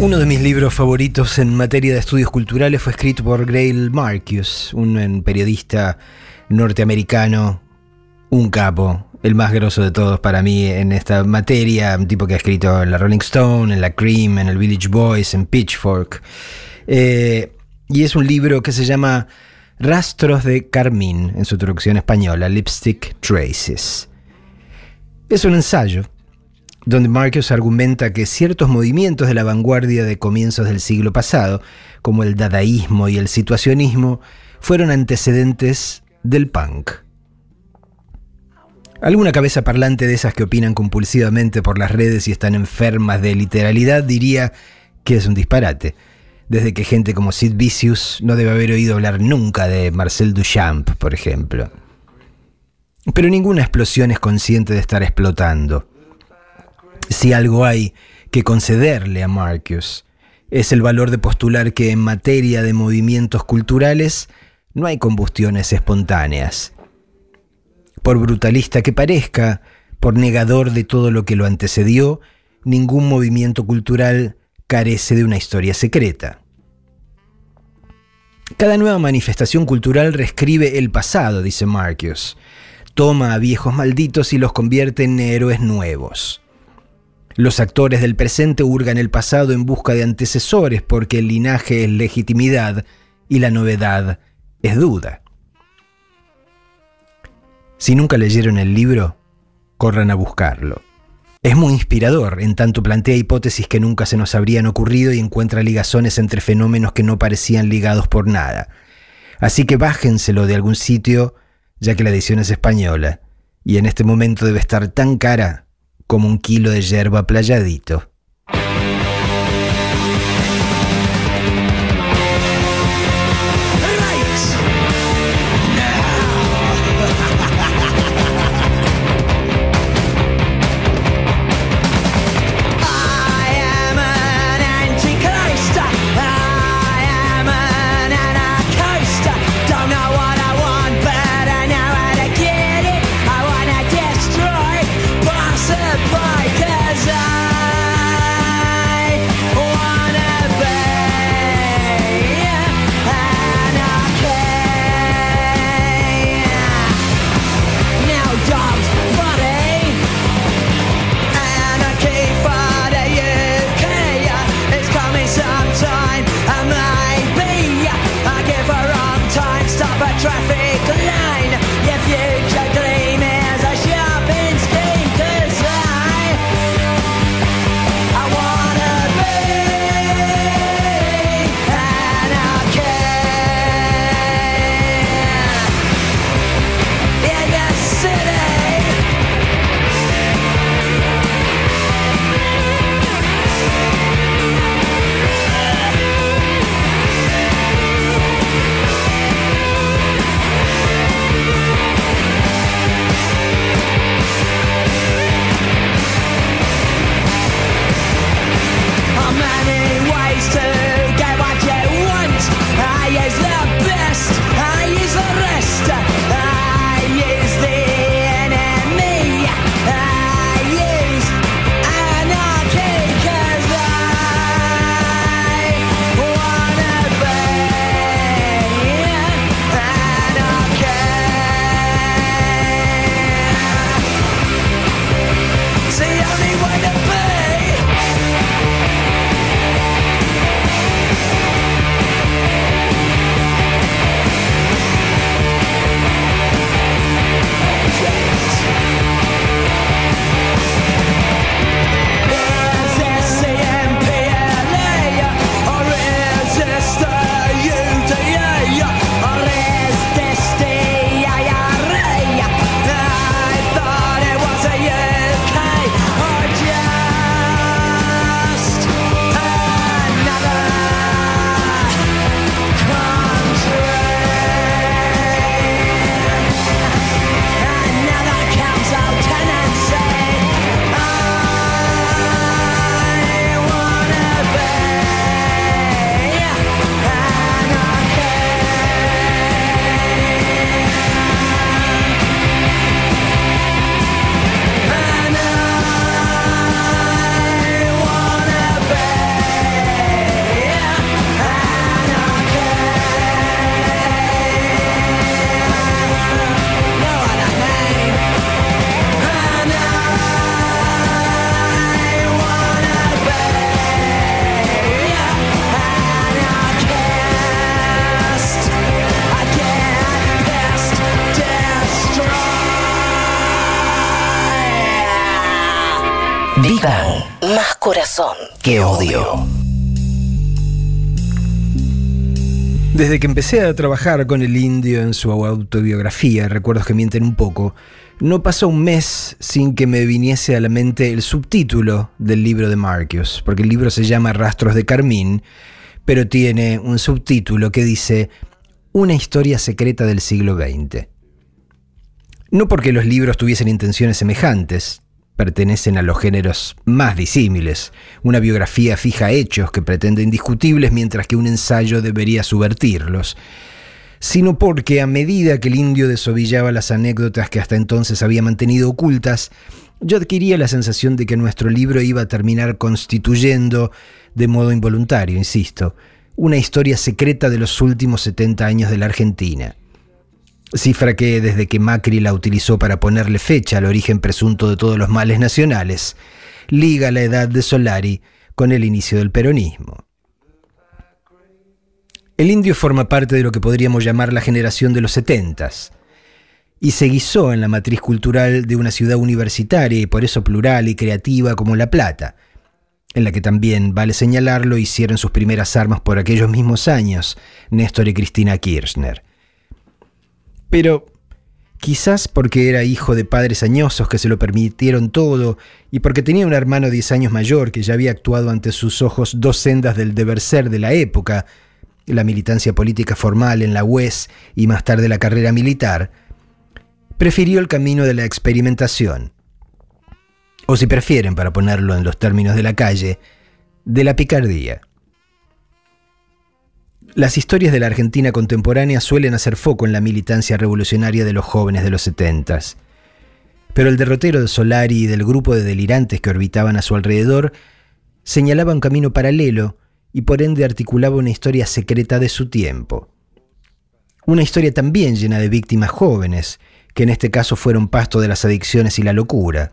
Uno de mis libros favoritos en materia de estudios culturales fue escrito por Grail Marcus, un periodista norteamericano, un capo, el más grosso de todos para mí en esta materia, un tipo que ha escrito en la Rolling Stone, en la Cream, en el Village Boys, en Pitchfork. Eh, y es un libro que se llama Rastros de Carmín, en su traducción española, Lipstick Traces. Es un ensayo donde Marcus argumenta que ciertos movimientos de la vanguardia de comienzos del siglo pasado, como el dadaísmo y el situacionismo, fueron antecedentes del punk. Alguna cabeza parlante de esas que opinan compulsivamente por las redes y están enfermas de literalidad diría que es un disparate, desde que gente como Sid Vicious no debe haber oído hablar nunca de Marcel Duchamp, por ejemplo. Pero ninguna explosión es consciente de estar explotando si algo hay que concederle a Marcus, es el valor de postular que en materia de movimientos culturales no hay combustiones espontáneas. Por brutalista que parezca, por negador de todo lo que lo antecedió, ningún movimiento cultural carece de una historia secreta. Cada nueva manifestación cultural reescribe el pasado, dice Marcus. Toma a viejos malditos y los convierte en héroes nuevos. Los actores del presente hurgan el pasado en busca de antecesores porque el linaje es legitimidad y la novedad es duda. Si nunca leyeron el libro, corran a buscarlo. Es muy inspirador, en tanto plantea hipótesis que nunca se nos habrían ocurrido y encuentra ligazones entre fenómenos que no parecían ligados por nada. Así que bájenselo de algún sitio, ya que la edición es española, y en este momento debe estar tan cara como un kilo de yerba playadito. Corazón. ¡Qué odio! Desde que empecé a trabajar con el indio en su autobiografía, recuerdos que mienten un poco, no pasó un mes sin que me viniese a la mente el subtítulo del libro de Marcus, porque el libro se llama Rastros de Carmín, pero tiene un subtítulo que dice Una historia secreta del siglo XX. No porque los libros tuviesen intenciones semejantes, pertenecen a los géneros más disímiles, una biografía fija hechos que pretende indiscutibles mientras que un ensayo debería subvertirlos, sino porque a medida que el indio desovillaba las anécdotas que hasta entonces había mantenido ocultas, yo adquiría la sensación de que nuestro libro iba a terminar constituyendo, de modo involuntario, insisto, una historia secreta de los últimos 70 años de la Argentina cifra que desde que Macri la utilizó para ponerle fecha al origen presunto de todos los males nacionales, liga la edad de Solari con el inicio del peronismo. El indio forma parte de lo que podríamos llamar la generación de los setentas, y se guisó en la matriz cultural de una ciudad universitaria y por eso plural y creativa como La Plata, en la que también, vale señalarlo, hicieron sus primeras armas por aquellos mismos años Néstor y Cristina Kirchner. Pero quizás porque era hijo de padres añosos que se lo permitieron todo y porque tenía un hermano diez años mayor que ya había actuado ante sus ojos dos sendas del deber ser de la época, la militancia política formal en la UES y más tarde la carrera militar, prefirió el camino de la experimentación. O si prefieren, para ponerlo en los términos de la calle, de la picardía. Las historias de la Argentina contemporánea suelen hacer foco en la militancia revolucionaria de los jóvenes de los setentas. Pero el derrotero de Solari y del grupo de delirantes que orbitaban a su alrededor señalaba un camino paralelo y por ende articulaba una historia secreta de su tiempo. Una historia también llena de víctimas jóvenes, que en este caso fueron pasto de las adicciones y la locura,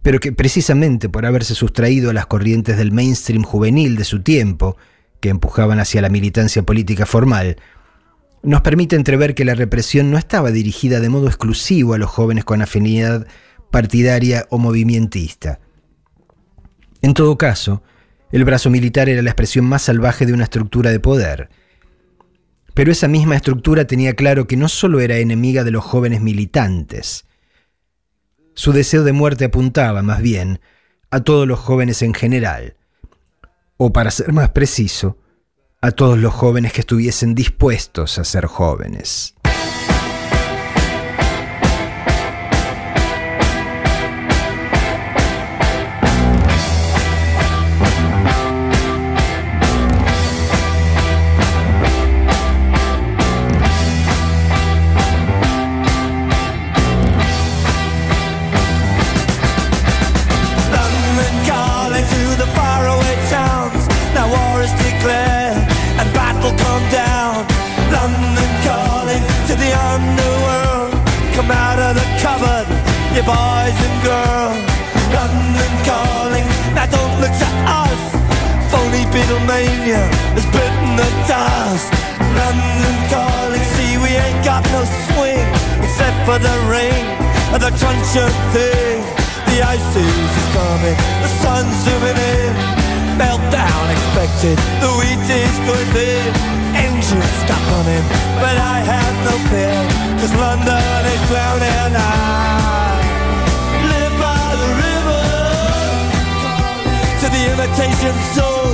pero que precisamente por haberse sustraído a las corrientes del mainstream juvenil de su tiempo, que empujaban hacia la militancia política formal, nos permite entrever que la represión no estaba dirigida de modo exclusivo a los jóvenes con afinidad partidaria o movimentista. En todo caso, el brazo militar era la expresión más salvaje de una estructura de poder. Pero esa misma estructura tenía claro que no solo era enemiga de los jóvenes militantes. Su deseo de muerte apuntaba, más bien, a todos los jóvenes en general, o para ser más preciso, a todos los jóvenes que estuviesen dispuestos a ser jóvenes. Beatlemania has bitten the dust. London calling, see we ain't got no swing except for the ring and the truncheon thing. The ice is coming, the sun's zooming in. Meltdown expected, the wheat is going thin. Engines stop running, but I have no fear, cause London is drowning out. the river. To the imitation zone.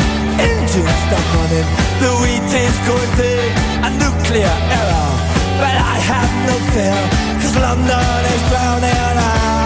engines stuck running, the wheat is going thick, a nuclear error. But I have no fear, cause London is drowning out.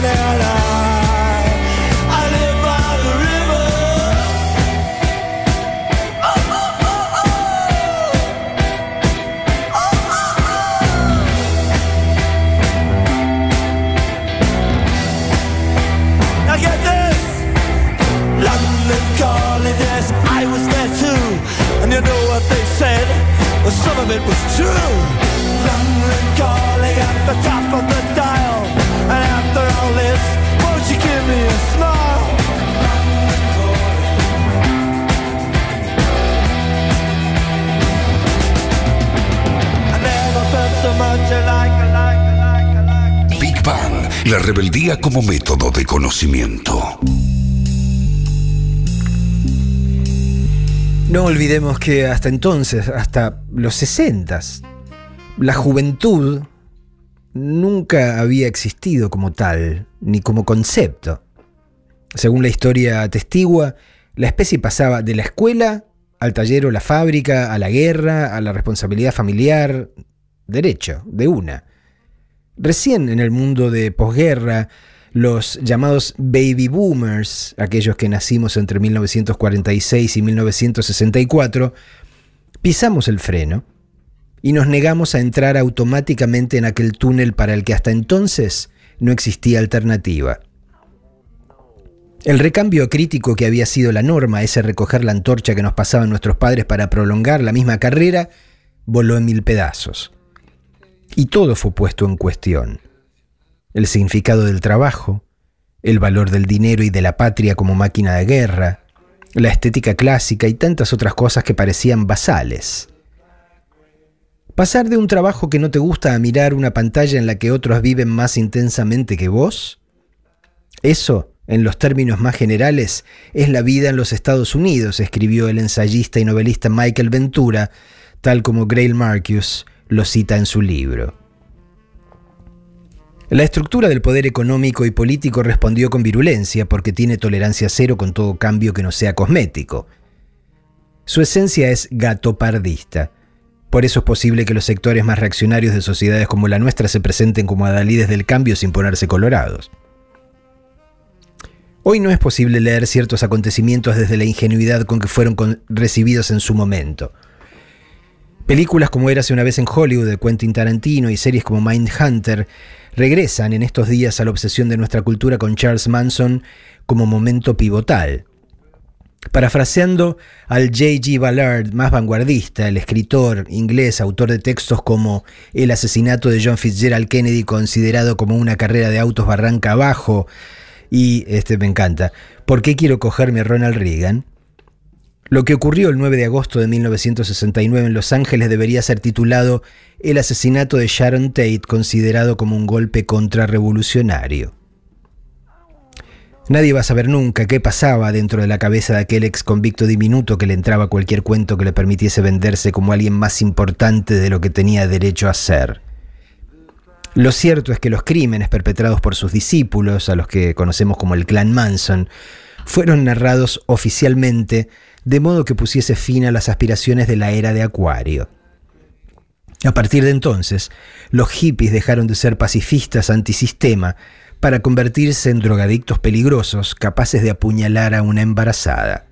down and rebeldía como método de conocimiento. No olvidemos que hasta entonces, hasta los 60, la juventud nunca había existido como tal, ni como concepto. Según la historia atestigua, la especie pasaba de la escuela al taller o la fábrica, a la guerra, a la responsabilidad familiar, derecho, de una. Recién en el mundo de posguerra, los llamados baby boomers, aquellos que nacimos entre 1946 y 1964, pisamos el freno y nos negamos a entrar automáticamente en aquel túnel para el que hasta entonces no existía alternativa. El recambio crítico que había sido la norma, ese recoger la antorcha que nos pasaban nuestros padres para prolongar la misma carrera, voló en mil pedazos. Y todo fue puesto en cuestión. El significado del trabajo, el valor del dinero y de la patria como máquina de guerra, la estética clásica y tantas otras cosas que parecían basales. Pasar de un trabajo que no te gusta a mirar una pantalla en la que otros viven más intensamente que vos, eso, en los términos más generales, es la vida en los Estados Unidos, escribió el ensayista y novelista Michael Ventura, tal como Grail Marcus lo cita en su libro. La estructura del poder económico y político respondió con virulencia porque tiene tolerancia cero con todo cambio que no sea cosmético. Su esencia es gatopardista por eso es posible que los sectores más reaccionarios de sociedades como la nuestra se presenten como adalides del cambio sin ponerse colorados. Hoy no es posible leer ciertos acontecimientos desde la ingenuidad con que fueron recibidos en su momento. Películas como Érase una vez en Hollywood de Quentin Tarantino y series como Mindhunter regresan en estos días a la obsesión de nuestra cultura con Charles Manson como momento pivotal. Parafraseando al J.G. Ballard, más vanguardista, el escritor inglés, autor de textos como El asesinato de John Fitzgerald Kennedy, considerado como una carrera de autos barranca abajo, y este me encanta, ¿Por qué quiero cogerme a Ronald Reagan? Lo que ocurrió el 9 de agosto de 1969 en Los Ángeles debería ser titulado El asesinato de Sharon Tate, considerado como un golpe contrarrevolucionario. Nadie va a saber nunca qué pasaba dentro de la cabeza de aquel ex convicto diminuto que le entraba cualquier cuento que le permitiese venderse como alguien más importante de lo que tenía derecho a ser. Lo cierto es que los crímenes perpetrados por sus discípulos, a los que conocemos como el clan Manson, fueron narrados oficialmente de modo que pusiese fin a las aspiraciones de la era de Acuario. A partir de entonces, los hippies dejaron de ser pacifistas antisistema para convertirse en drogadictos peligrosos capaces de apuñalar a una embarazada.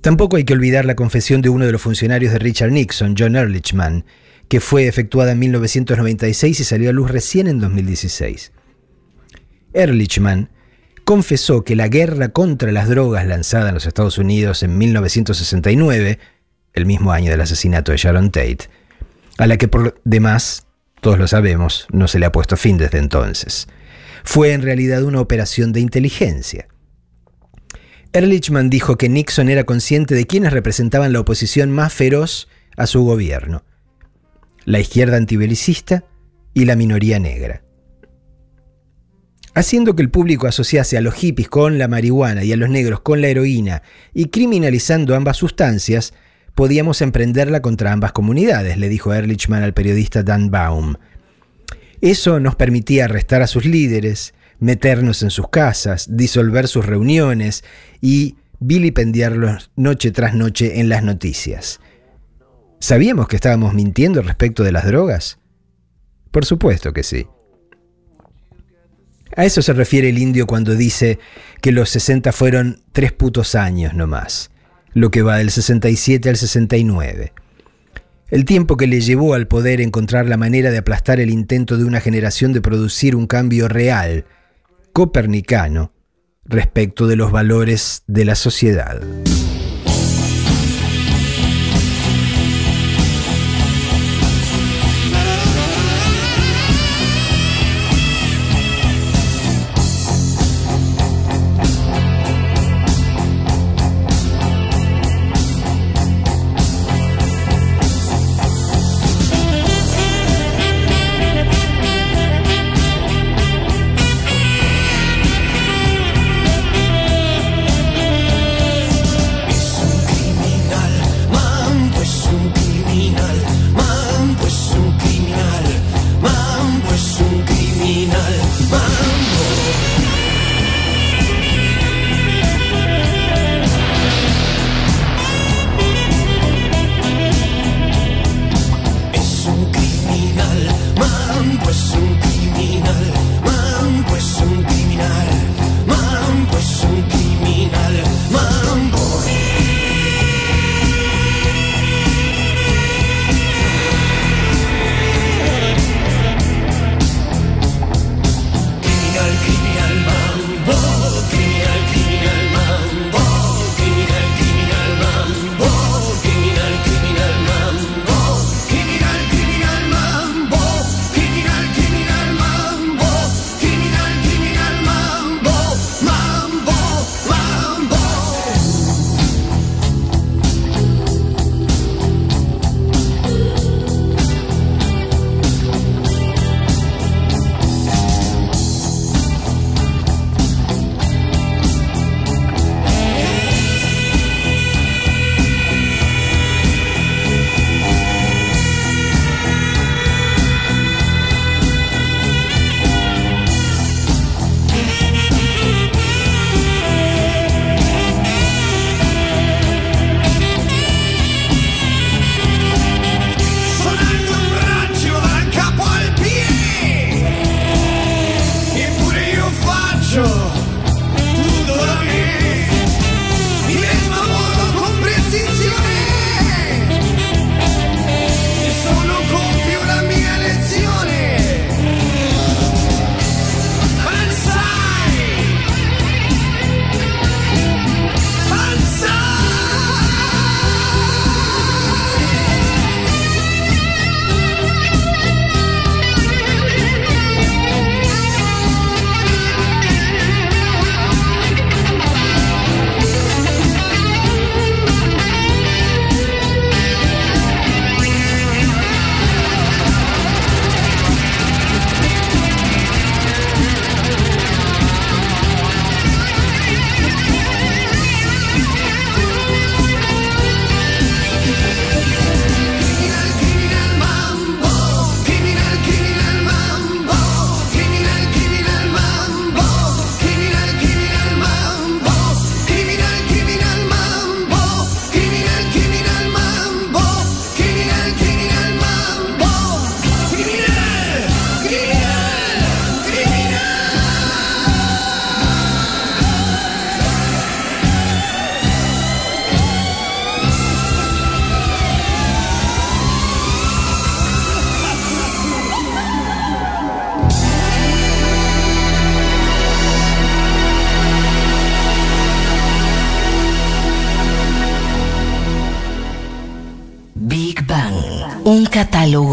Tampoco hay que olvidar la confesión de uno de los funcionarios de Richard Nixon, John Ehrlichman, que fue efectuada en 1996 y salió a luz recién en 2016. Ehrlichman confesó que la guerra contra las drogas lanzada en los Estados Unidos en 1969, el mismo año del asesinato de Sharon Tate, a la que por demás todos lo sabemos, no se le ha puesto fin desde entonces. Fue en realidad una operación de inteligencia. Ehrlichman dijo que Nixon era consciente de quienes representaban la oposición más feroz a su gobierno, la izquierda antibelicista y la minoría negra. Haciendo que el público asociase a los hippies con la marihuana y a los negros con la heroína y criminalizando ambas sustancias, podíamos emprenderla contra ambas comunidades, le dijo Ehrlichman al periodista Dan Baum. Eso nos permitía arrestar a sus líderes, meternos en sus casas, disolver sus reuniones y vilipendiarlos noche tras noche en las noticias. ¿Sabíamos que estábamos mintiendo respecto de las drogas? Por supuesto que sí. A eso se refiere el indio cuando dice que los 60 fueron tres putos años nomás lo que va del 67 al 69. El tiempo que le llevó al poder encontrar la manera de aplastar el intento de una generación de producir un cambio real, copernicano, respecto de los valores de la sociedad.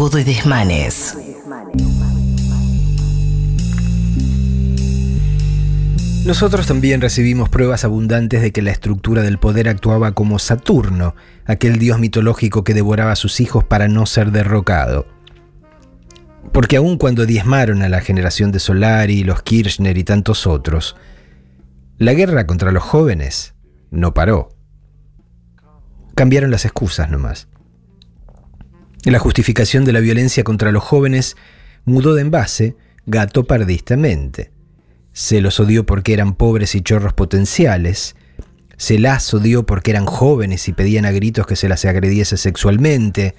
Catálogo de desmanes. Nosotros también recibimos pruebas abundantes de que la estructura del poder actuaba como Saturno, aquel dios mitológico que devoraba a sus hijos para no ser derrocado. Porque aun cuando diezmaron a la generación de Solari, los Kirchner y tantos otros, la guerra contra los jóvenes no paró. Cambiaron las excusas nomás. La justificación de la violencia contra los jóvenes mudó de envase gatopardistamente. Se los odió porque eran pobres y chorros potenciales. Se las odió porque eran jóvenes y pedían a gritos que se las agrediese sexualmente.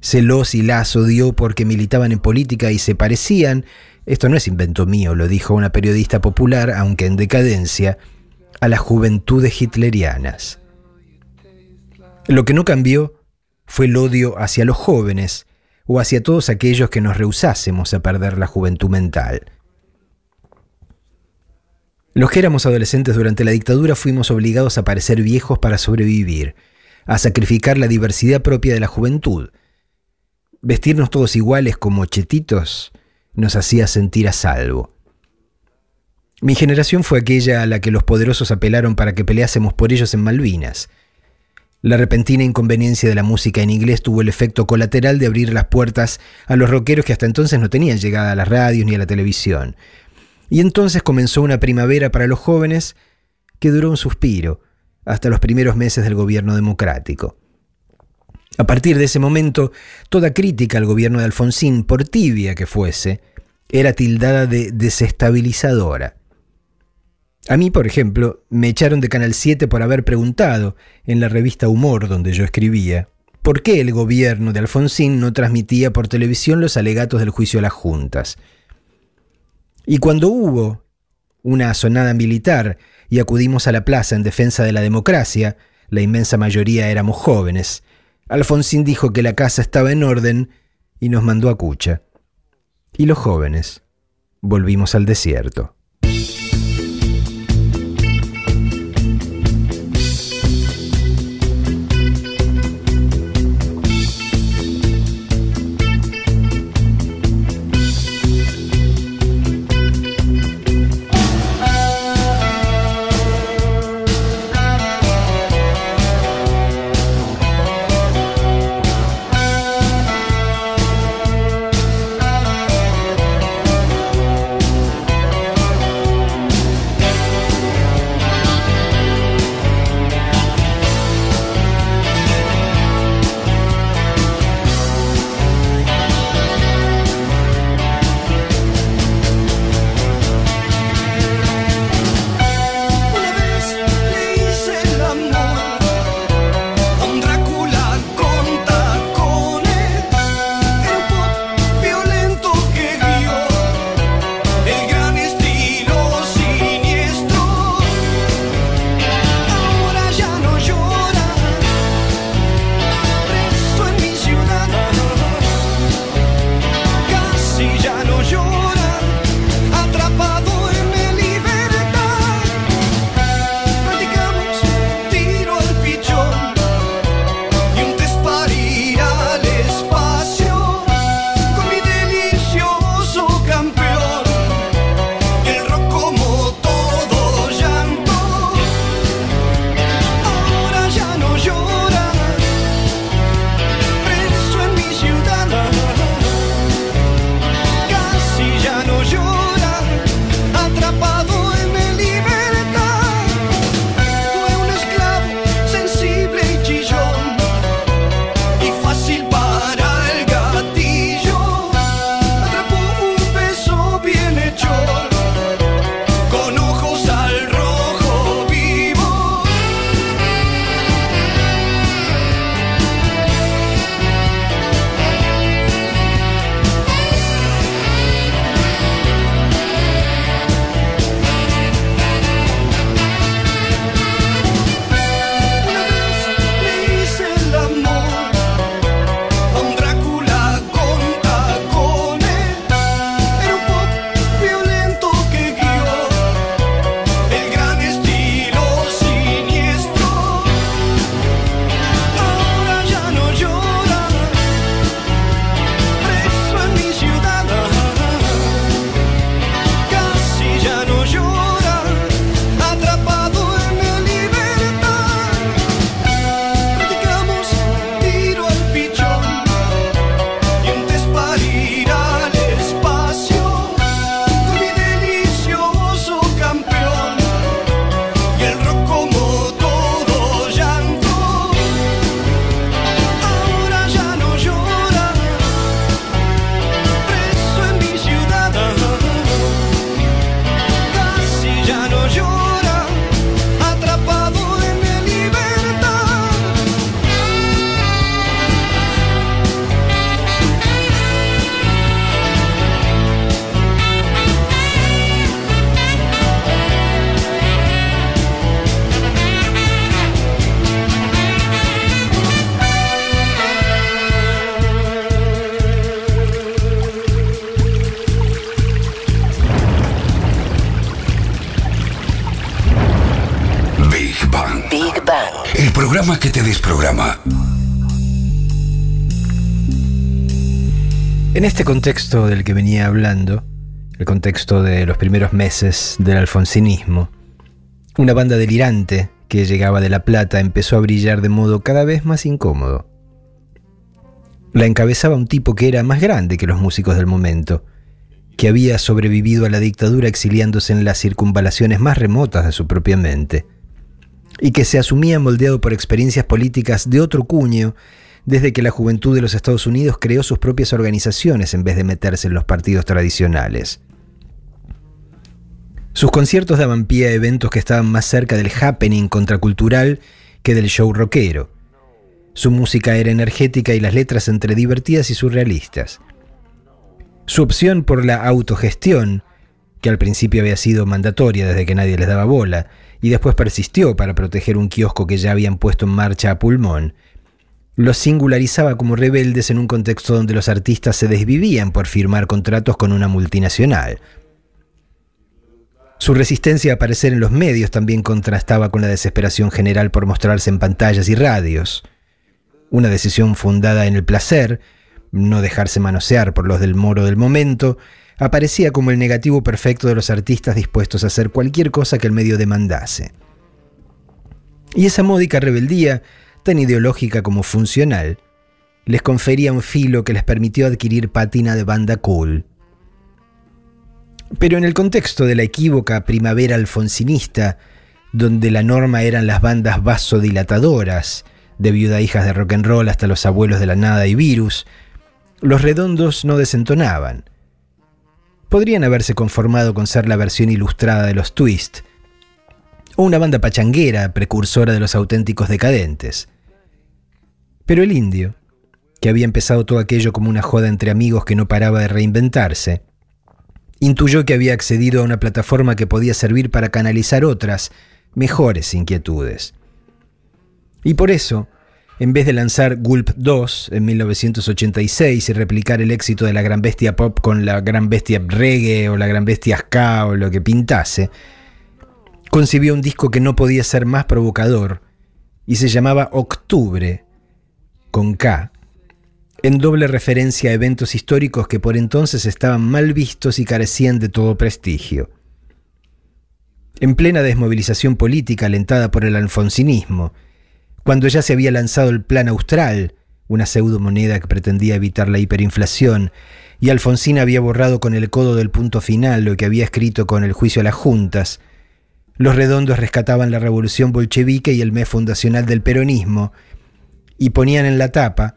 Se los y las odió porque militaban en política y se parecían, esto no es invento mío, lo dijo una periodista popular, aunque en decadencia, a las juventudes hitlerianas. Lo que no cambió fue el odio hacia los jóvenes o hacia todos aquellos que nos rehusásemos a perder la juventud mental. Los que éramos adolescentes durante la dictadura fuimos obligados a parecer viejos para sobrevivir, a sacrificar la diversidad propia de la juventud. Vestirnos todos iguales como chetitos nos hacía sentir a salvo. Mi generación fue aquella a la que los poderosos apelaron para que peleásemos por ellos en Malvinas. La repentina inconveniencia de la música en inglés tuvo el efecto colateral de abrir las puertas a los rockeros que hasta entonces no tenían llegada a las radios ni a la televisión. Y entonces comenzó una primavera para los jóvenes que duró un suspiro hasta los primeros meses del gobierno democrático. A partir de ese momento, toda crítica al gobierno de Alfonsín, por tibia que fuese, era tildada de desestabilizadora. A mí, por ejemplo, me echaron de Canal 7 por haber preguntado, en la revista Humor donde yo escribía, por qué el gobierno de Alfonsín no transmitía por televisión los alegatos del juicio a las juntas. Y cuando hubo una sonada militar y acudimos a la plaza en defensa de la democracia, la inmensa mayoría éramos jóvenes, Alfonsín dijo que la casa estaba en orden y nos mandó a Cucha. Y los jóvenes volvimos al desierto. En este contexto del que venía hablando, el contexto de los primeros meses del alfonsinismo, una banda delirante que llegaba de La Plata empezó a brillar de modo cada vez más incómodo. La encabezaba un tipo que era más grande que los músicos del momento, que había sobrevivido a la dictadura exiliándose en las circunvalaciones más remotas de su propia mente, y que se asumía moldeado por experiencias políticas de otro cuño desde que la juventud de los Estados Unidos creó sus propias organizaciones en vez de meterse en los partidos tradicionales. Sus conciertos daban pie a eventos que estaban más cerca del happening contracultural que del show rockero. Su música era energética y las letras entre divertidas y surrealistas. Su opción por la autogestión, que al principio había sido mandatoria desde que nadie les daba bola, y después persistió para proteger un kiosco que ya habían puesto en marcha a pulmón, los singularizaba como rebeldes en un contexto donde los artistas se desvivían por firmar contratos con una multinacional. Su resistencia a aparecer en los medios también contrastaba con la desesperación general por mostrarse en pantallas y radios. Una decisión fundada en el placer, no dejarse manosear por los del moro del momento, aparecía como el negativo perfecto de los artistas dispuestos a hacer cualquier cosa que el medio demandase. Y esa módica rebeldía, tan ideológica como funcional, les confería un filo que les permitió adquirir patina de banda cool. Pero en el contexto de la equívoca primavera alfonsinista, donde la norma eran las bandas vasodilatadoras, de viuda hijas de rock and roll hasta los abuelos de la nada y virus, los redondos no desentonaban. Podrían haberse conformado con ser la versión ilustrada de los Twist, o una banda pachanguera precursora de los auténticos decadentes. Pero el indio, que había empezado todo aquello como una joda entre amigos que no paraba de reinventarse, intuyó que había accedido a una plataforma que podía servir para canalizar otras, mejores inquietudes. Y por eso, en vez de lanzar Gulp 2 en 1986 y replicar el éxito de la gran bestia pop con la gran bestia reggae o la gran bestia ska o lo que pintase, concibió un disco que no podía ser más provocador y se llamaba Octubre, con K, en doble referencia a eventos históricos que por entonces estaban mal vistos y carecían de todo prestigio. En plena desmovilización política alentada por el alfonsinismo, cuando ya se había lanzado el Plan Austral, una pseudomoneda que pretendía evitar la hiperinflación, y Alfonsín había borrado con el codo del punto final lo que había escrito con el juicio a las juntas, los redondos rescataban la revolución bolchevique y el mes fundacional del peronismo, y ponían en la tapa,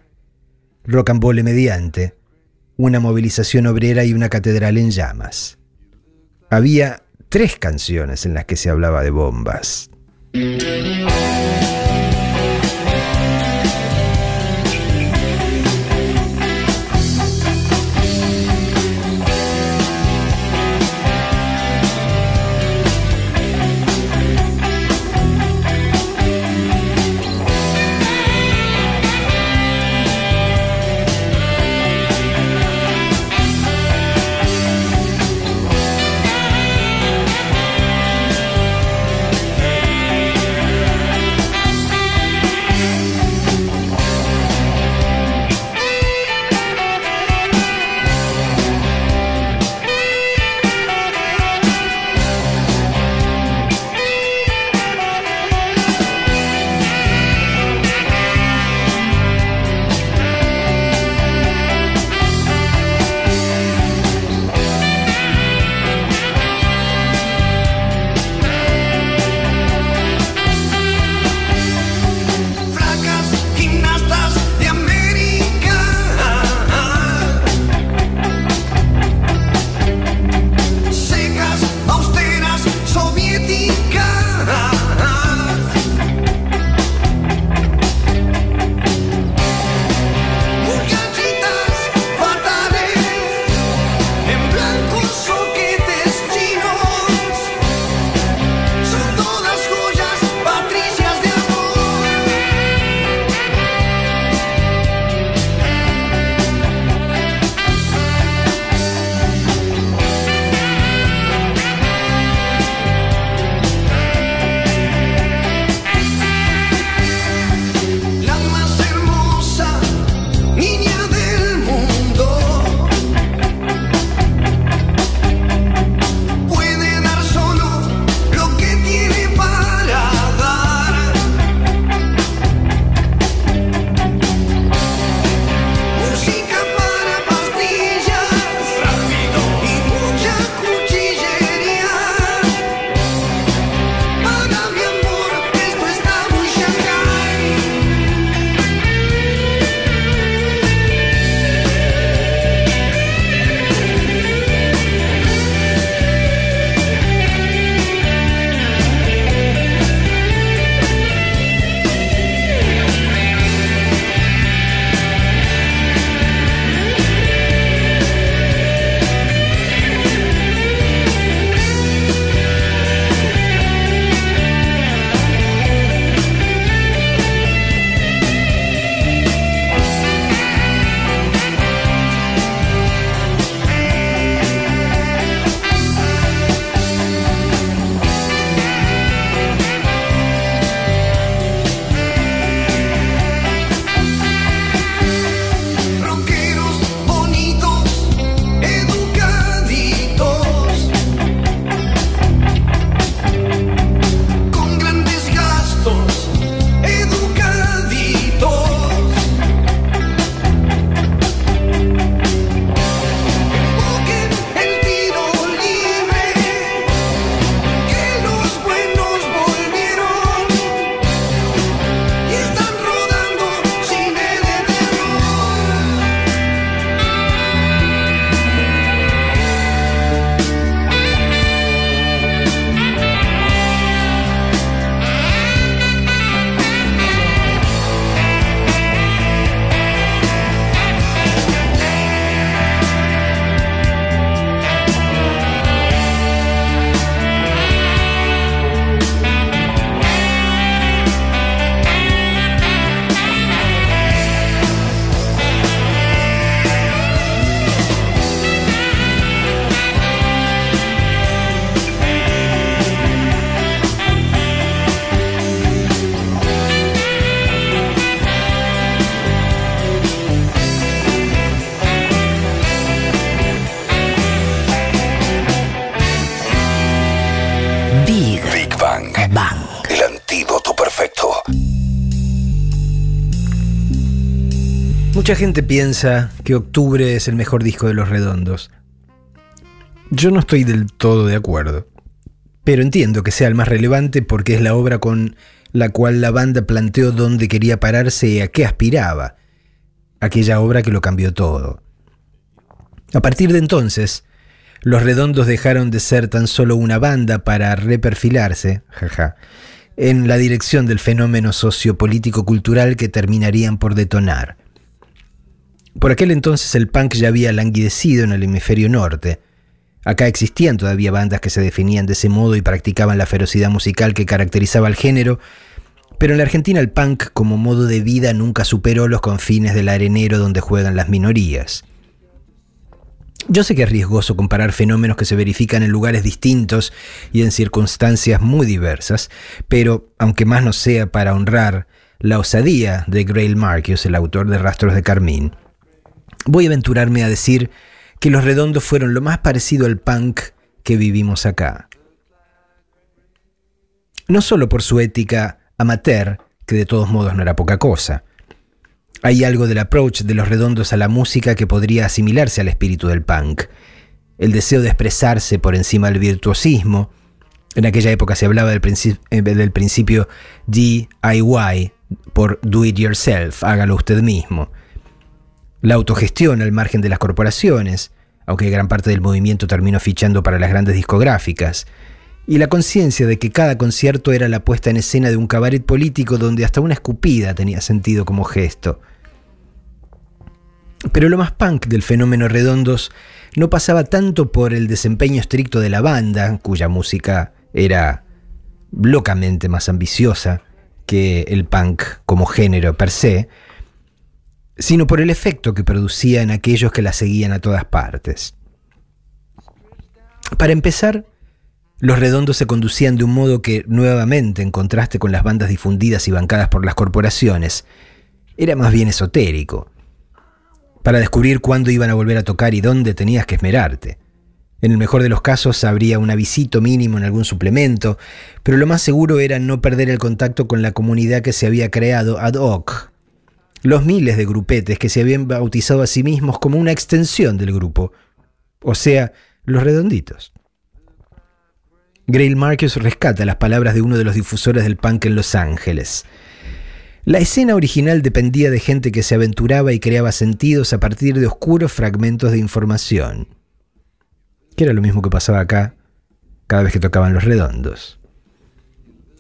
rocambole mediante, una movilización obrera y una catedral en llamas. Había tres canciones en las que se hablaba de bombas. Mucha gente piensa que Octubre es el mejor disco de Los Redondos. Yo no estoy del todo de acuerdo, pero entiendo que sea el más relevante porque es la obra con la cual la banda planteó dónde quería pararse y a qué aspiraba. Aquella obra que lo cambió todo. A partir de entonces, los redondos dejaron de ser tan solo una banda para reperfilarse, en la dirección del fenómeno sociopolítico-cultural que terminarían por detonar. Por aquel entonces el punk ya había languidecido en el hemisferio norte. Acá existían todavía bandas que se definían de ese modo y practicaban la ferocidad musical que caracterizaba al género, pero en la Argentina el punk como modo de vida nunca superó los confines del arenero donde juegan las minorías. Yo sé que es riesgoso comparar fenómenos que se verifican en lugares distintos y en circunstancias muy diversas, pero aunque más no sea para honrar la osadía de Grail Marcus, el autor de Rastros de Carmín, voy a aventurarme a decir que los redondos fueron lo más parecido al punk que vivimos acá. No solo por su ética amateur, que de todos modos no era poca cosa. Hay algo del approach de los redondos a la música que podría asimilarse al espíritu del punk. El deseo de expresarse por encima del virtuosismo. En aquella época se hablaba del, eh, del principio DIY, por do it yourself, hágalo usted mismo. La autogestión al margen de las corporaciones, aunque gran parte del movimiento terminó fichando para las grandes discográficas y la conciencia de que cada concierto era la puesta en escena de un cabaret político donde hasta una escupida tenía sentido como gesto. Pero lo más punk del fenómeno Redondos no pasaba tanto por el desempeño estricto de la banda, cuya música era locamente más ambiciosa que el punk como género per se, sino por el efecto que producía en aquellos que la seguían a todas partes. Para empezar, los redondos se conducían de un modo que, nuevamente, en contraste con las bandas difundidas y bancadas por las corporaciones, era más bien esotérico. Para descubrir cuándo iban a volver a tocar y dónde tenías que esmerarte. En el mejor de los casos habría un avisito mínimo en algún suplemento, pero lo más seguro era no perder el contacto con la comunidad que se había creado ad hoc. Los miles de grupetes que se habían bautizado a sí mismos como una extensión del grupo, o sea, los redonditos. Grail Marcus rescata las palabras de uno de los difusores del punk en Los Ángeles. La escena original dependía de gente que se aventuraba y creaba sentidos a partir de oscuros fragmentos de información. Que era lo mismo que pasaba acá cada vez que tocaban los redondos.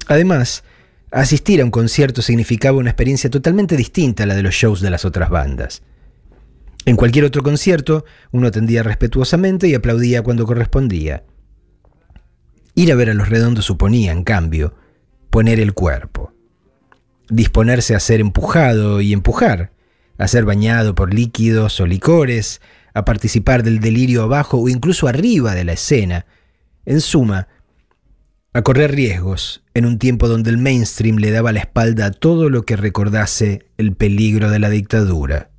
Además, asistir a un concierto significaba una experiencia totalmente distinta a la de los shows de las otras bandas. En cualquier otro concierto, uno atendía respetuosamente y aplaudía cuando correspondía. Ir a ver a los redondos suponía, en cambio, poner el cuerpo. Disponerse a ser empujado y empujar, a ser bañado por líquidos o licores, a participar del delirio abajo o incluso arriba de la escena. En suma, a correr riesgos en un tiempo donde el mainstream le daba la espalda a todo lo que recordase el peligro de la dictadura.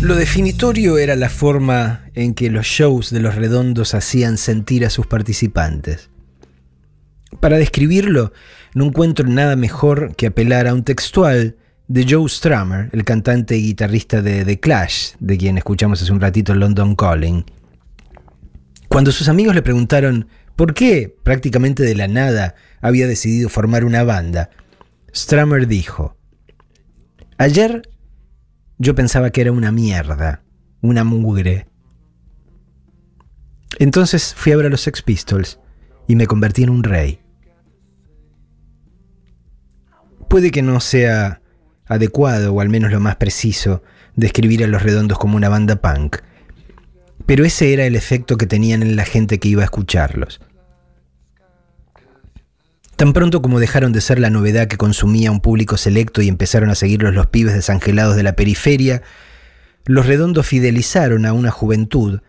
Lo definitorio era la forma en que los shows de los redondos hacían sentir a sus participantes. Para describirlo, no encuentro nada mejor que apelar a un textual de Joe Strummer, el cantante y guitarrista de The Clash, de quien escuchamos hace un ratito London Calling. Cuando sus amigos le preguntaron por qué, prácticamente de la nada, había decidido formar una banda, Strummer dijo, Ayer yo pensaba que era una mierda, una mugre. Entonces fui a ver a los Sex Pistols y me convertí en un rey. Puede que no sea adecuado, o al menos lo más preciso, describir a los redondos como una banda punk, pero ese era el efecto que tenían en la gente que iba a escucharlos. Tan pronto como dejaron de ser la novedad que consumía un público selecto y empezaron a seguirlos los pibes desangelados de la periferia, los redondos fidelizaron a una juventud,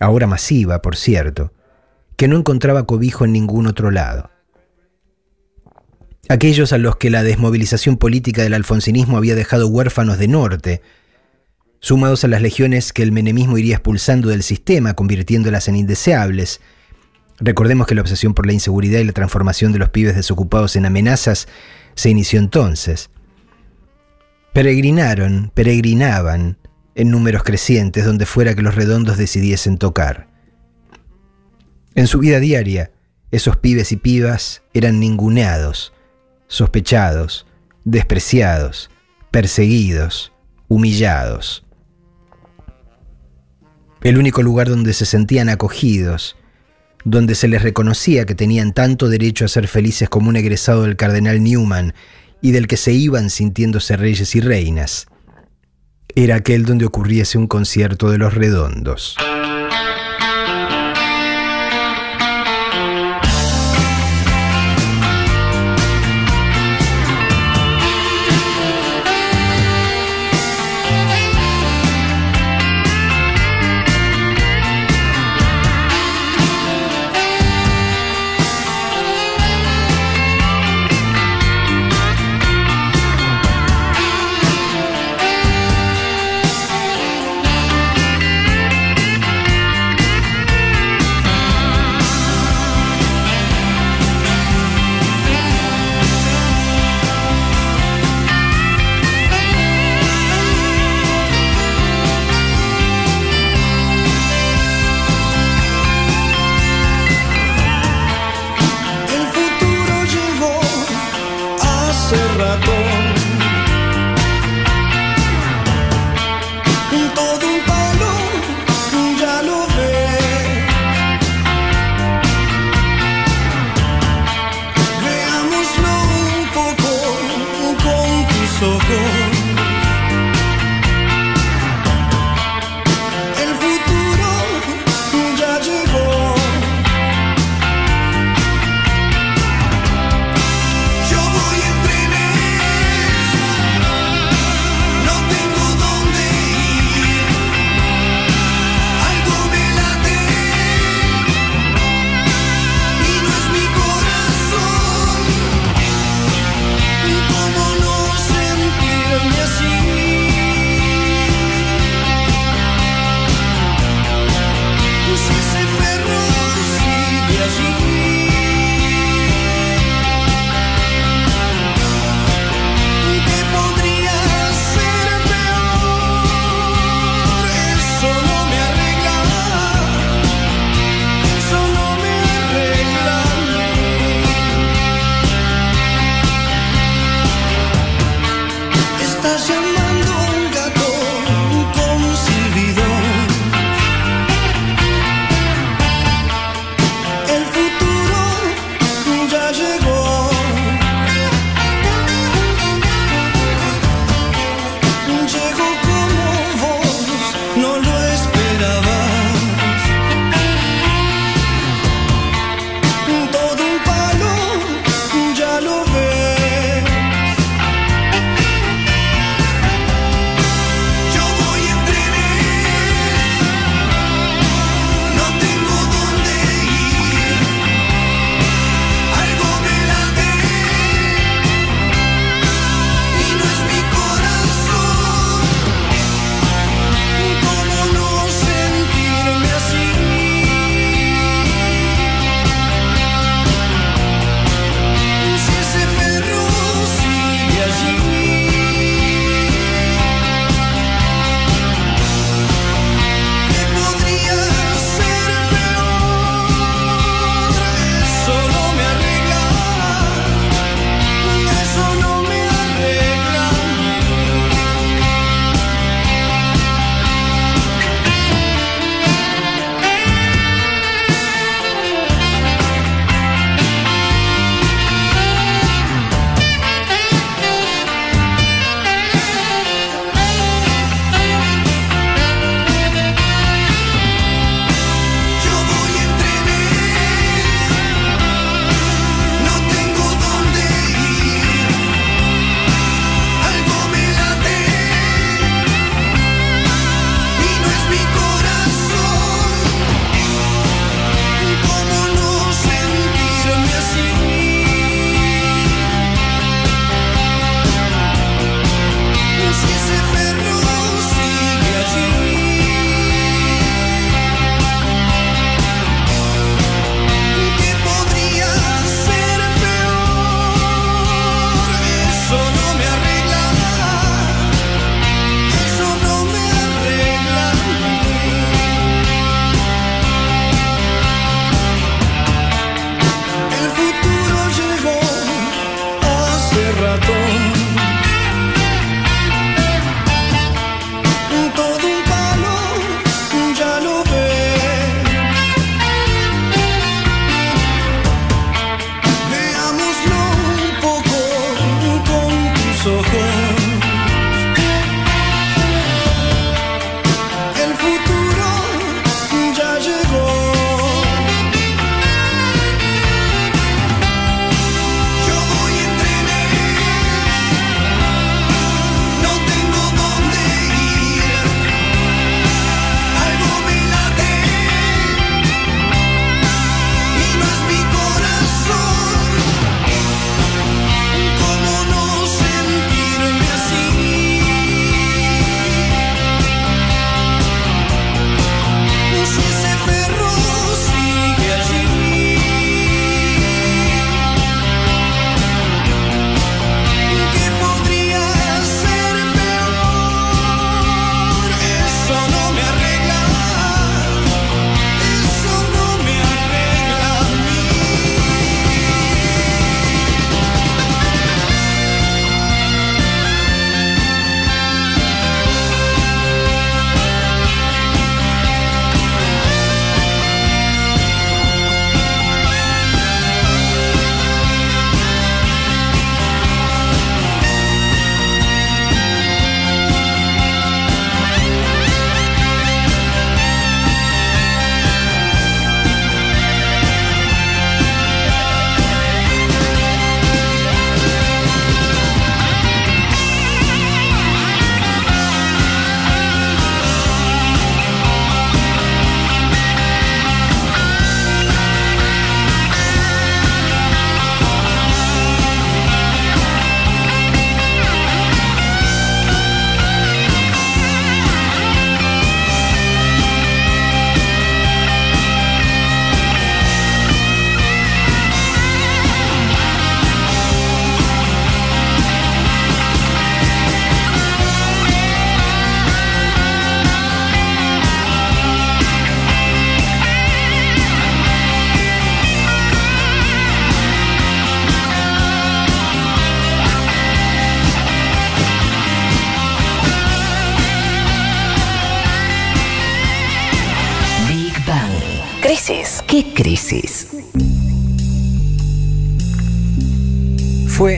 ahora masiva, por cierto, que no encontraba cobijo en ningún otro lado. Aquellos a los que la desmovilización política del alfonsinismo había dejado huérfanos de norte, sumados a las legiones que el menemismo iría expulsando del sistema, convirtiéndolas en indeseables, Recordemos que la obsesión por la inseguridad y la transformación de los pibes desocupados en amenazas se inició entonces. Peregrinaron, peregrinaban, en números crecientes donde fuera que los redondos decidiesen tocar. En su vida diaria, esos pibes y pibas eran ninguneados, sospechados, despreciados, perseguidos, humillados. El único lugar donde se sentían acogidos, donde se les reconocía que tenían tanto derecho a ser felices como un egresado del cardenal Newman y del que se iban sintiéndose reyes y reinas. Era aquel donde ocurriese un concierto de los redondos.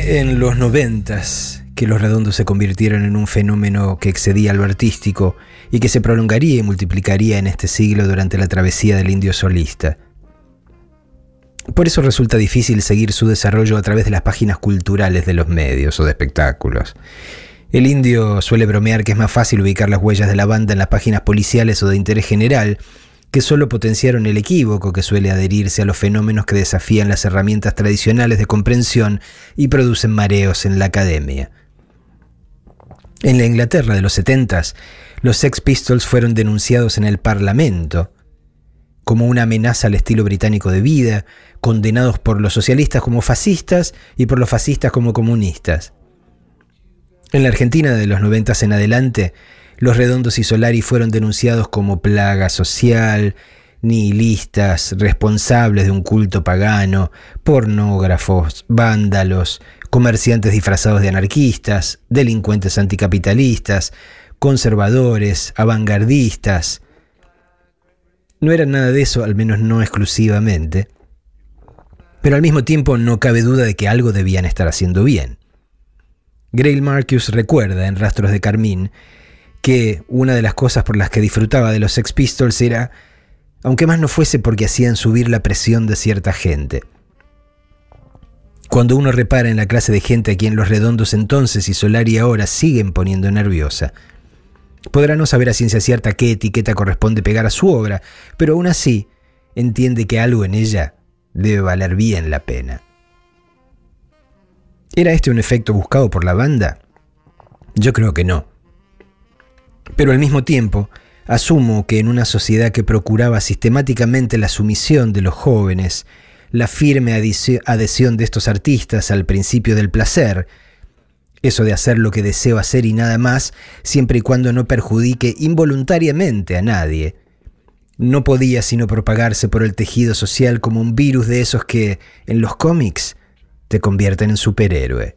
En los noventas que los redondos se convirtieron en un fenómeno que excedía lo artístico y que se prolongaría y multiplicaría en este siglo durante la travesía del indio solista. Por eso resulta difícil seguir su desarrollo a través de las páginas culturales de los medios o de espectáculos. El indio suele bromear que es más fácil ubicar las huellas de la banda en las páginas policiales o de interés general, que solo potenciaron el equívoco que suele adherirse a los fenómenos que desafían las herramientas tradicionales de comprensión y producen mareos en la academia. En la Inglaterra de los setentas, los Sex Pistols fueron denunciados en el Parlamento como una amenaza al estilo británico de vida, condenados por los socialistas como fascistas y por los fascistas como comunistas. En la Argentina de los noventas en adelante, los Redondos y Solari fueron denunciados como plaga social, nihilistas, responsables de un culto pagano, pornógrafos, vándalos, comerciantes disfrazados de anarquistas, delincuentes anticapitalistas, conservadores, avangardistas. No eran nada de eso, al menos no exclusivamente, pero al mismo tiempo no cabe duda de que algo debían estar haciendo bien. Grail Marcus recuerda en Rastros de Carmín que una de las cosas por las que disfrutaba de los Sex Pistols era, aunque más no fuese porque hacían subir la presión de cierta gente. Cuando uno repara en la clase de gente a quien los redondos entonces y Solari ahora siguen poniendo nerviosa, podrá no saber a ciencia cierta qué etiqueta corresponde pegar a su obra, pero aún así entiende que algo en ella debe valer bien la pena. ¿Era este un efecto buscado por la banda? Yo creo que no. Pero al mismo tiempo, asumo que en una sociedad que procuraba sistemáticamente la sumisión de los jóvenes, la firme adhesión de estos artistas al principio del placer, eso de hacer lo que deseo hacer y nada más, siempre y cuando no perjudique involuntariamente a nadie, no podía sino propagarse por el tejido social como un virus de esos que, en los cómics, te convierten en superhéroe.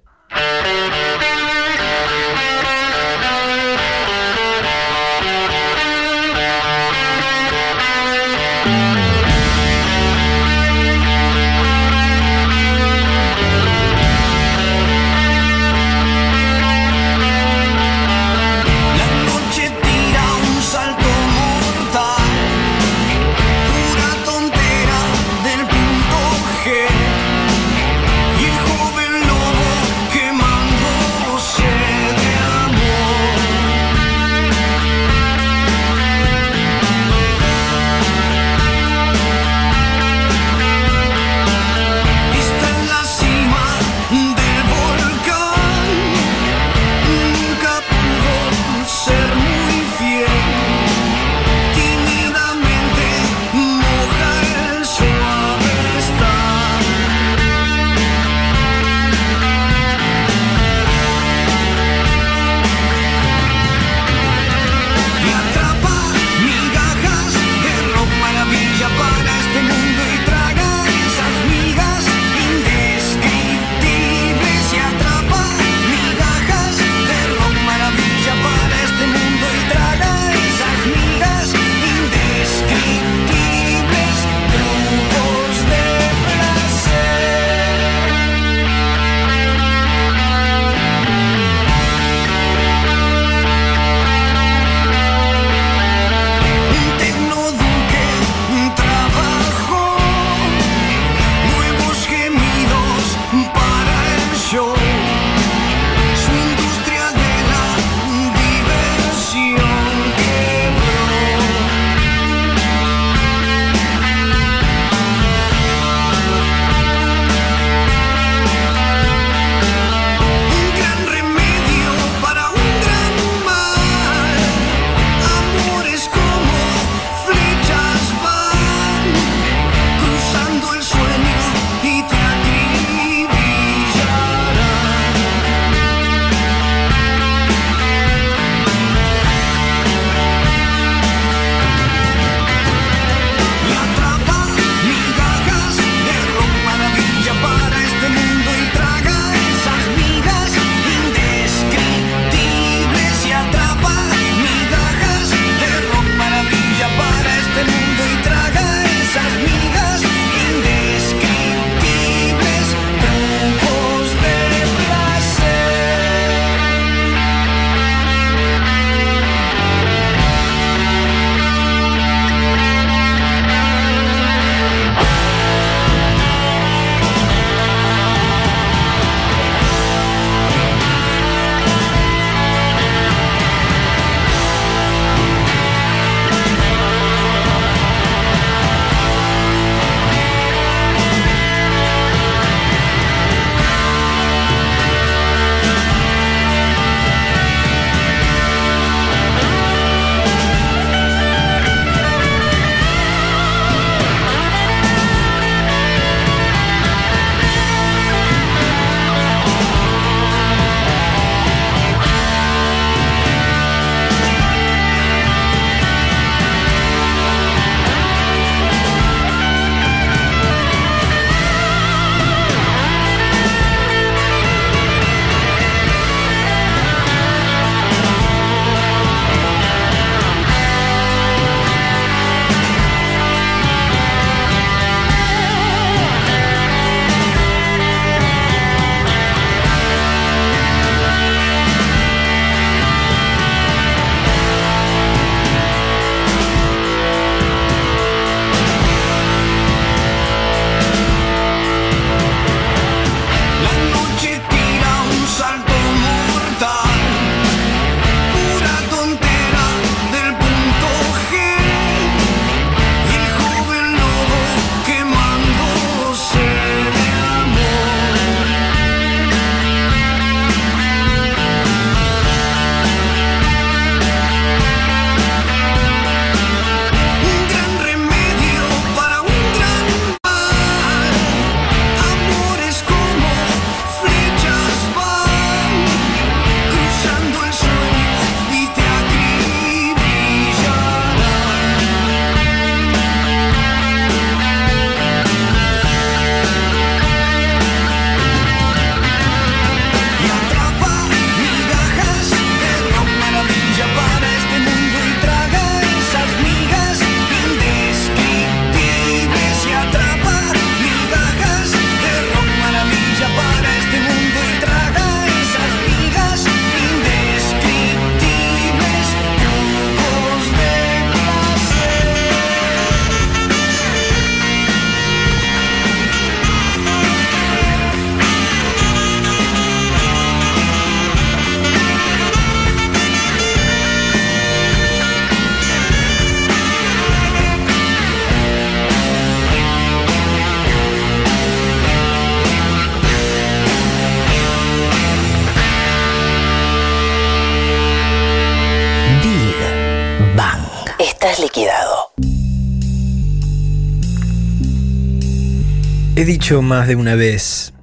Más de una vez,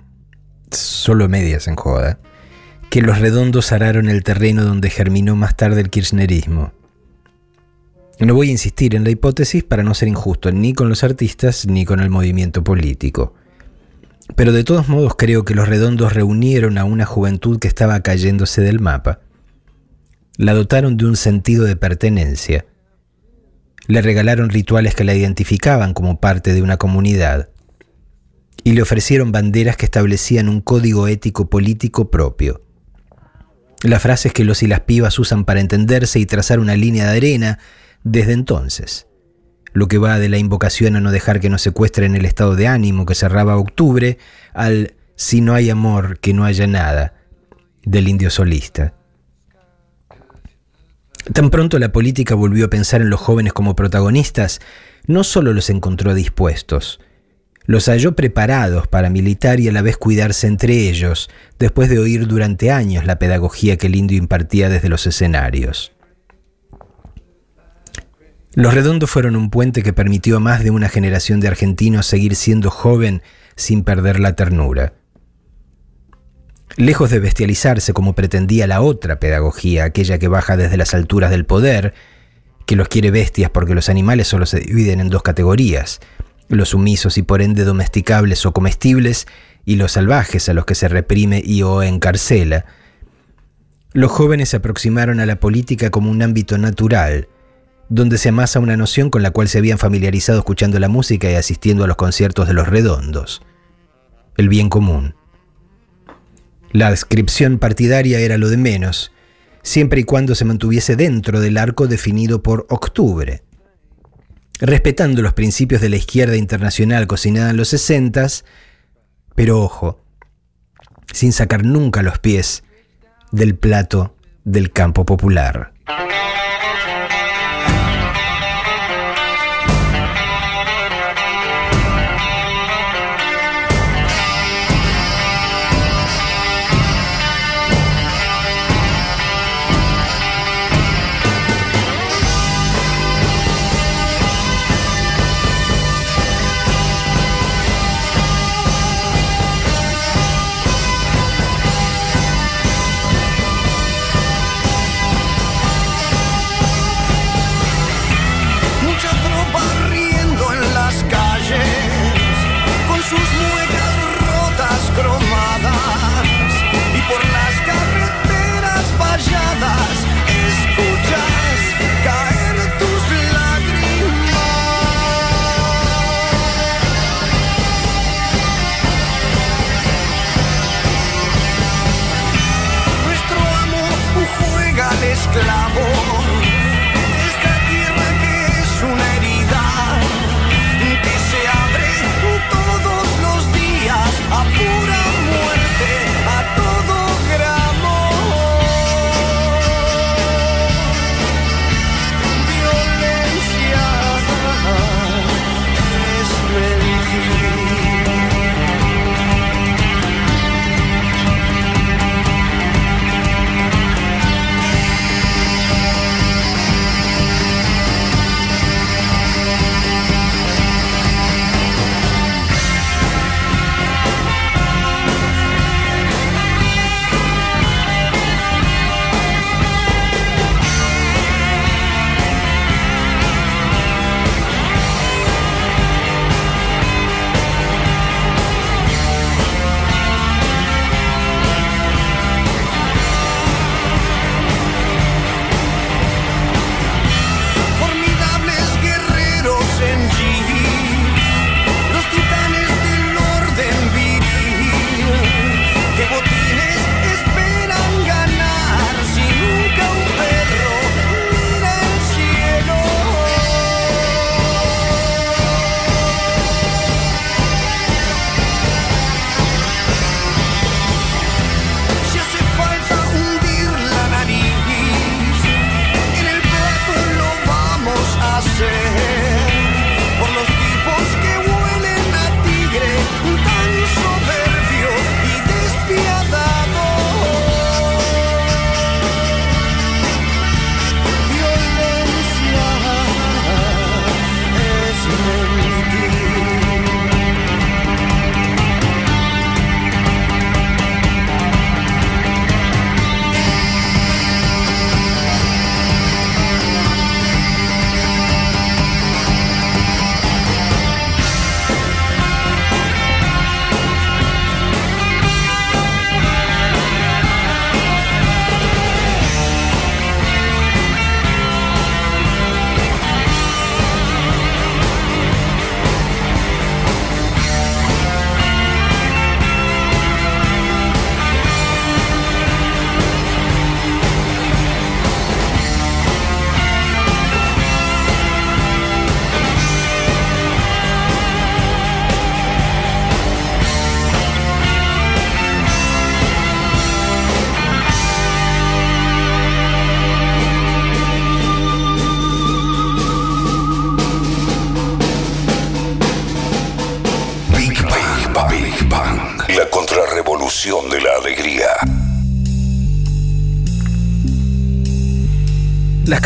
solo medias en joda, que los redondos araron el terreno donde germinó más tarde el kirchnerismo. No voy a insistir en la hipótesis para no ser injusto ni con los artistas ni con el movimiento político. Pero de todos modos creo que los redondos reunieron a una juventud que estaba cayéndose del mapa. La dotaron de un sentido de pertenencia. Le regalaron rituales que la identificaban como parte de una comunidad. Y le ofrecieron banderas que establecían un código ético político propio. Las frases que los y las pibas usan para entenderse y trazar una línea de arena desde entonces. Lo que va de la invocación a no dejar que nos secuestren el estado de ánimo que cerraba octubre al si no hay amor, que no haya nada del indio solista. Tan pronto la política volvió a pensar en los jóvenes como protagonistas, no solo los encontró dispuestos, los halló preparados para militar y a la vez cuidarse entre ellos, después de oír durante años la pedagogía que el indio impartía desde los escenarios. Los redondos fueron un puente que permitió a más de una generación de argentinos seguir siendo joven sin perder la ternura. Lejos de bestializarse como pretendía la otra pedagogía, aquella que baja desde las alturas del poder, que los quiere bestias porque los animales solo se dividen en dos categorías, los sumisos y por ende domesticables o comestibles, y los salvajes a los que se reprime y o encarcela, los jóvenes se aproximaron a la política como un ámbito natural, donde se amasa una noción con la cual se habían familiarizado escuchando la música y asistiendo a los conciertos de los redondos, el bien común. La descripción partidaria era lo de menos, siempre y cuando se mantuviese dentro del arco definido por octubre. Respetando los principios de la izquierda internacional cocinada en los sesentas, pero ojo, sin sacar nunca los pies del plato del campo popular.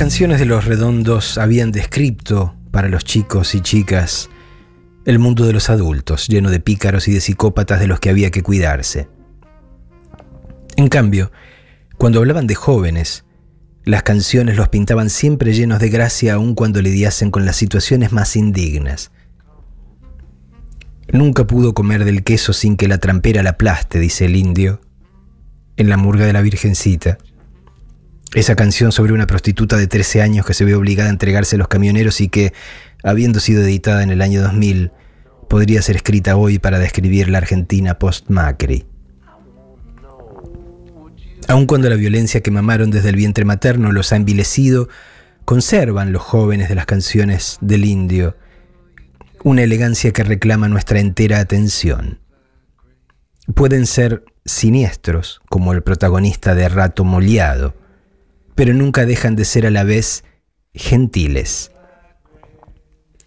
Canciones de los redondos habían descrito para los chicos y chicas el mundo de los adultos, lleno de pícaros y de psicópatas de los que había que cuidarse. En cambio, cuando hablaban de jóvenes, las canciones los pintaban siempre llenos de gracia aun cuando lidiasen con las situaciones más indignas. Nunca pudo comer del queso sin que la trampera la aplaste, dice el indio, en la murga de la Virgencita. Esa canción sobre una prostituta de 13 años que se ve obligada a entregarse a los camioneros y que, habiendo sido editada en el año 2000, podría ser escrita hoy para describir la Argentina post-Macri. Aun cuando la violencia que mamaron desde el vientre materno los ha envilecido, conservan los jóvenes de las canciones del indio una elegancia que reclama nuestra entera atención. Pueden ser siniestros, como el protagonista de Rato Moliado, pero nunca dejan de ser a la vez gentiles.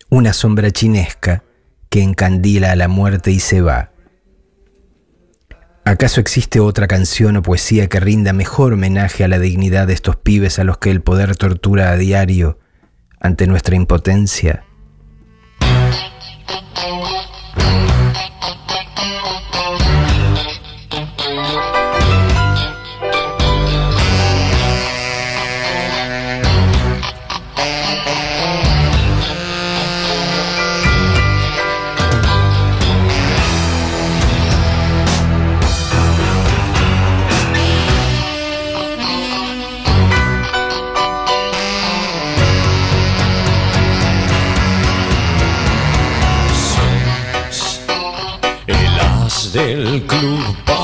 Una sombra chinesca que encandila a la muerte y se va. ¿Acaso existe otra canción o poesía que rinda mejor homenaje a la dignidad de estos pibes a los que el poder tortura a diario ante nuestra impotencia? Del Club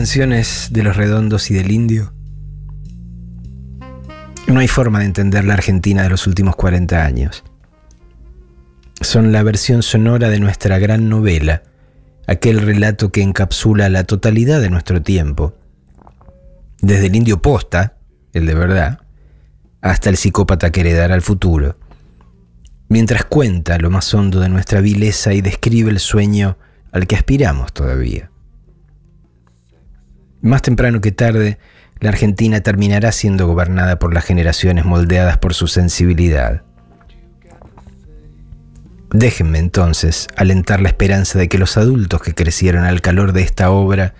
canciones de los redondos y del indio, no hay forma de entender la Argentina de los últimos 40 años. Son la versión sonora de nuestra gran novela, aquel relato que encapsula la totalidad de nuestro tiempo, desde el indio posta, el de verdad, hasta el psicópata que heredará el futuro, mientras cuenta lo más hondo de nuestra vileza y describe el sueño al que aspiramos todavía. Más temprano que tarde, la Argentina terminará siendo gobernada por las generaciones moldeadas por su sensibilidad. Déjenme entonces alentar la esperanza de que los adultos que crecieron al calor de esta obra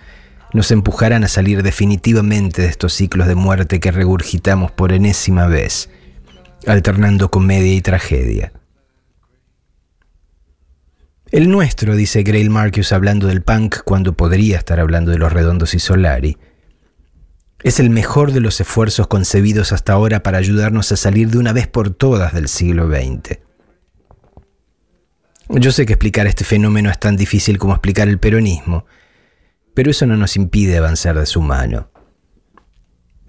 nos empujarán a salir definitivamente de estos ciclos de muerte que regurgitamos por enésima vez, alternando comedia y tragedia. El nuestro, dice Grail Marcus hablando del punk cuando podría estar hablando de los redondos y Solari, es el mejor de los esfuerzos concebidos hasta ahora para ayudarnos a salir de una vez por todas del siglo XX. Yo sé que explicar este fenómeno es tan difícil como explicar el peronismo, pero eso no nos impide avanzar de su mano.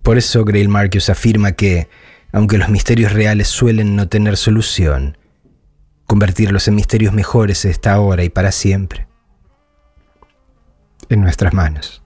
Por eso Grail Marcus afirma que, aunque los misterios reales suelen no tener solución, convertirlos en misterios mejores está ahora y para siempre en nuestras manos.